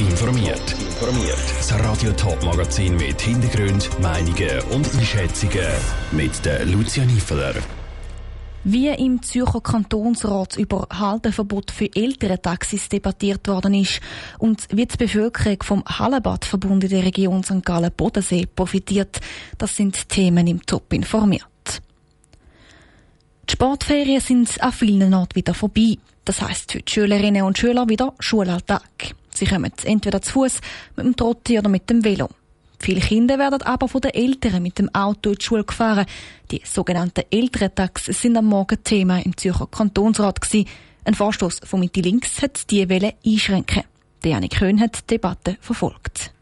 informiert. Informiert. Das Radio Top Magazin mit Hintergrund, Meinungen und Einschätzungen mit der Lucia Niefeler. Wie im Zürcher Kantonsrat über Halteverbot für ältere Taxis debattiert worden ist und wie die Bevölkerung vom Hallenbadverbund in der Region St. Gallen-Bodensee profitiert, das sind Themen im Top informiert. Die Sportferien sind an vielen Orten wieder vorbei. Das heisst für die Schülerinnen und Schüler wieder Schulalltag. Sie kommen entweder zu Fuß, mit dem Trotti oder mit dem Velo. Viele Kinder werden aber von den Eltern mit dem Auto in die Schule gefahren. Die sogenannten Elterntaxis sind am Morgen Thema im Zürcher Kantonsrat gewesen. Ein Vorstoß von Mitte Links hat die Welle einschränken. Janik Köhn hat die Debatte verfolgt.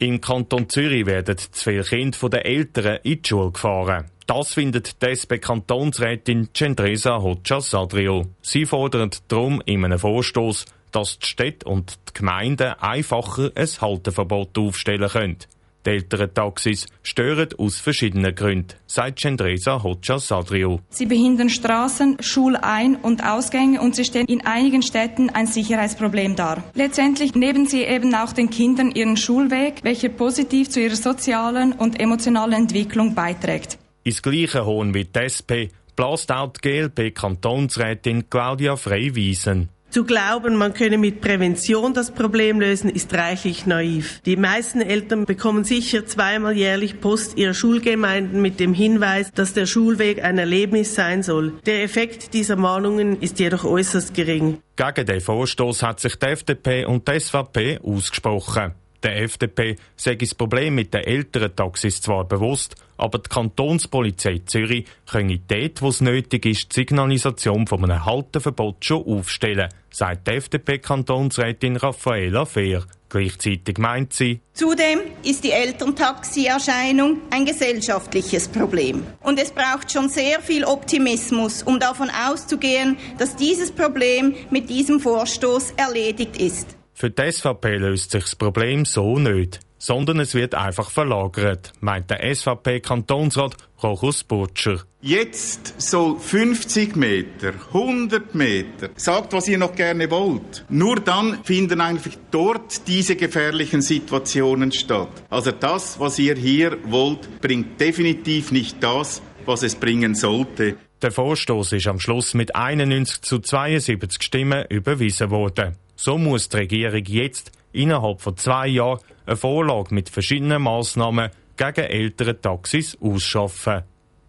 Im Kanton Zürich werden zu viele Kinder von den Eltern in die Schule gefahren. Das findet die SP-Kantonsrätin Cendresa Hodjas Adrio. Sie fordert darum in einem Vorstoß, dass die Städte und die Gemeinden einfacher ein Halteverbot aufstellen können. Die älteren Taxis stören aus verschiedenen Gründen, sagt Cendresa Hodjas Adrio. Sie behindern Straßen, Schulein- und Ausgänge und sie stellen in einigen Städten ein Sicherheitsproblem dar. Letztendlich nehmen sie eben auch den Kindern ihren Schulweg, welcher positiv zu ihrer sozialen und emotionalen Entwicklung beiträgt. Ins gleiche Hohn wie die SP bläst auch die GLP-Kantonsrätin Claudia Freiwiesen. Zu glauben, man könne mit Prävention das Problem lösen, ist reichlich naiv. Die meisten Eltern bekommen sicher zweimal jährlich Post ihrer Schulgemeinden mit dem Hinweis, dass der Schulweg ein Erlebnis sein soll. Der Effekt dieser Mahnungen ist jedoch äußerst gering. Gegen den Vorstoß hat sich die FDP und die SVP ausgesprochen. Der FDP sei das Problem mit den älteren Taxis zwar bewusst, aber die Kantonspolizei Zürich könne dort, wo es nötig ist, die Signalisation von einem Halteverbot schon aufstellen, sagt die FDP-Kantonsrätin Raffaela Fehr. Gleichzeitig meint sie, Zudem ist die Elterntaxi-Erscheinung ein gesellschaftliches Problem. Und es braucht schon sehr viel Optimismus, um davon auszugehen, dass dieses Problem mit diesem Vorstoß erledigt ist. Für die SVP löst sich das Problem so nicht, sondern es wird einfach verlagert, meint der SVP-Kantonsrat Rochus Butcher. Jetzt soll 50 Meter, 100 Meter, sagt, was ihr noch gerne wollt. Nur dann finden eigentlich dort diese gefährlichen Situationen statt. Also das, was ihr hier wollt, bringt definitiv nicht das, was es bringen sollte. Der Vorstoß ist am Schluss mit 91 zu 72 Stimmen überwiesen worden. So muss die Regierung jetzt innerhalb von zwei Jahren eine Vorlage mit verschiedenen Massnahmen gegen ältere Taxis ausschaffen.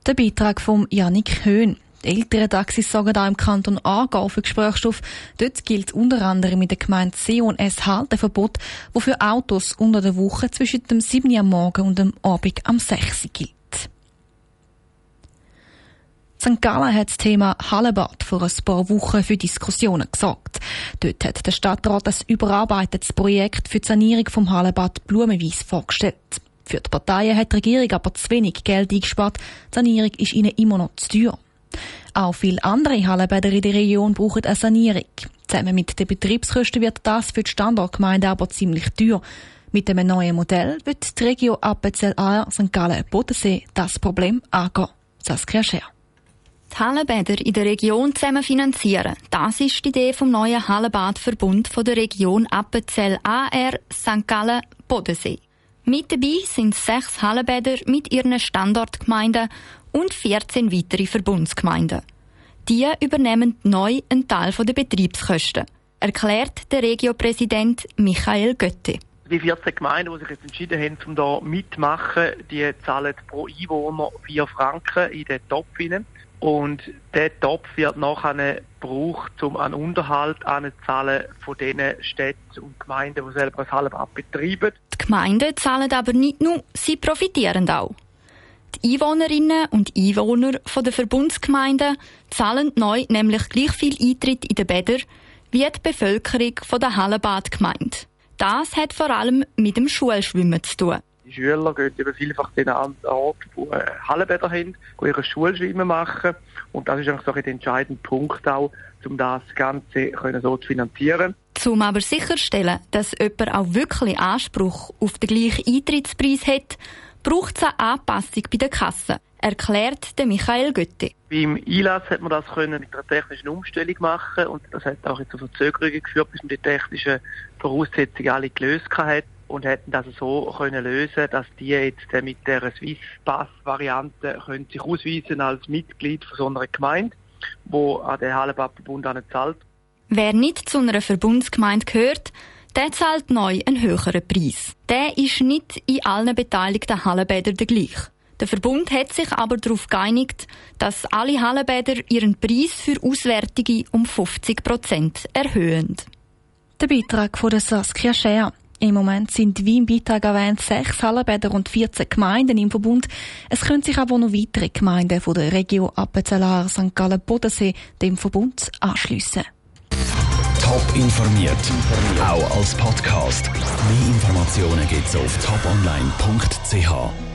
Der Beitrag von Janik Höhn. Die älteren Taxis sagen auch im Kanton Aargau für Gesprächsstoff. Dort gilt unter anderem in der Gemeinde C und S Halteverbot, wo für Autos unter der Woche zwischen dem 7. Uhr am Morgen und dem Abend am 6. Uhr gilt. St. Gallen hat das Thema Hallenbad vor ein paar Wochen für Diskussionen gesorgt. Dort hat der Stadtrat ein überarbeitetes Projekt für die Sanierung vom Hallenbad Blumenwies vorgestellt. Für die Parteien hat die Regierung aber zu wenig Geld eingespart. Die Sanierung ist ihnen immer noch zu teuer. Auch viele andere Hallenbäder in der Region brauchen eine Sanierung. Zusammen mit den Betriebskosten wird das für die Standortgemeinde aber ziemlich teuer. Mit dem neuen Modell wird die Region Appenzell Aar St. Gallen Bodensee das Problem angehen. Saskia Scher die Hallenbäder in der Region zusammen finanzieren. Das ist die Idee vom neuen Hallenbadverbund von der Region Appenzell AR St. Gallen Bodensee. Mit dabei sind sechs Hallenbäder mit ihren Standortgemeinden und 14 weitere Verbundsgemeinden. Die übernehmen neu einen Teil der Betriebskosten, erklärt der Regiopräsident Michael Götte. Die 14 Gemeinden, die sich jetzt entschieden haben, um da mitmachen, die zahlen pro Einwohner 4 Franken in den Topf. Und der Topf wird nachher gebraucht, um an Unterhalt anzuzahlen von den Städten und Gemeinden, die selber ein Hallenbad betreiben. Die Gemeinden zahlen aber nicht nur, sie profitieren auch. Die Einwohnerinnen und Einwohner der Verbundsgemeinden zahlen neu nämlich gleich viel Eintritt in den Bäder wie die Bevölkerung der Hallenbadgemeinde. Das hat vor allem mit dem Schulschwimmen zu tun. Die Schüler gehen eben vielfach einen Ort, wo äh, Hallenbäder haben, wo ihre Schulschwimmen machen. Und das ist eigentlich so ein entscheidender Punkt auch, um das Ganze können so zu finanzieren. Um aber sicherstellen, dass jemand auch wirklich Anspruch auf den gleichen Eintrittspreis hat, braucht es eine Anpassung bei der Kasse, erklärt der Michael Götte. Beim Einlass hat man das können mit einer technischen Umstellung machen und das hat auch zu Verzögerungen geführt, bis man die technischen Voraussetzungen alle gelöst hat und hätten das so können lösen, dass die jetzt mit der Swiss Pass Variante können sich ausweisen als Mitglied von so einer Gemeinde, wo an den Hallenbadverbund zahlt. Wer nicht zu einer Verbundsgemeinde gehört, der zahlt neu einen höheren Preis. Der ist nicht in allen beteiligten Hallenbädern der gleiche. Der Verbund hat sich aber darauf geeinigt, dass alle Hallenbäder ihren Preis für Auswärtige um 50 Prozent erhöhen. Der Beitrag von der Saskia Scher. Im Moment sind, wie im Beitrag erwähnt, sechs Hallenbäder und 14 Gemeinden im Verbund. Es können sich aber noch weitere Gemeinden von der Region Appenzeller, St. Gallen, Bodensee dem Verbund anschliessen. Top informiert, auch als Podcast. Mehr Informationen gibt's auf toponline.ch.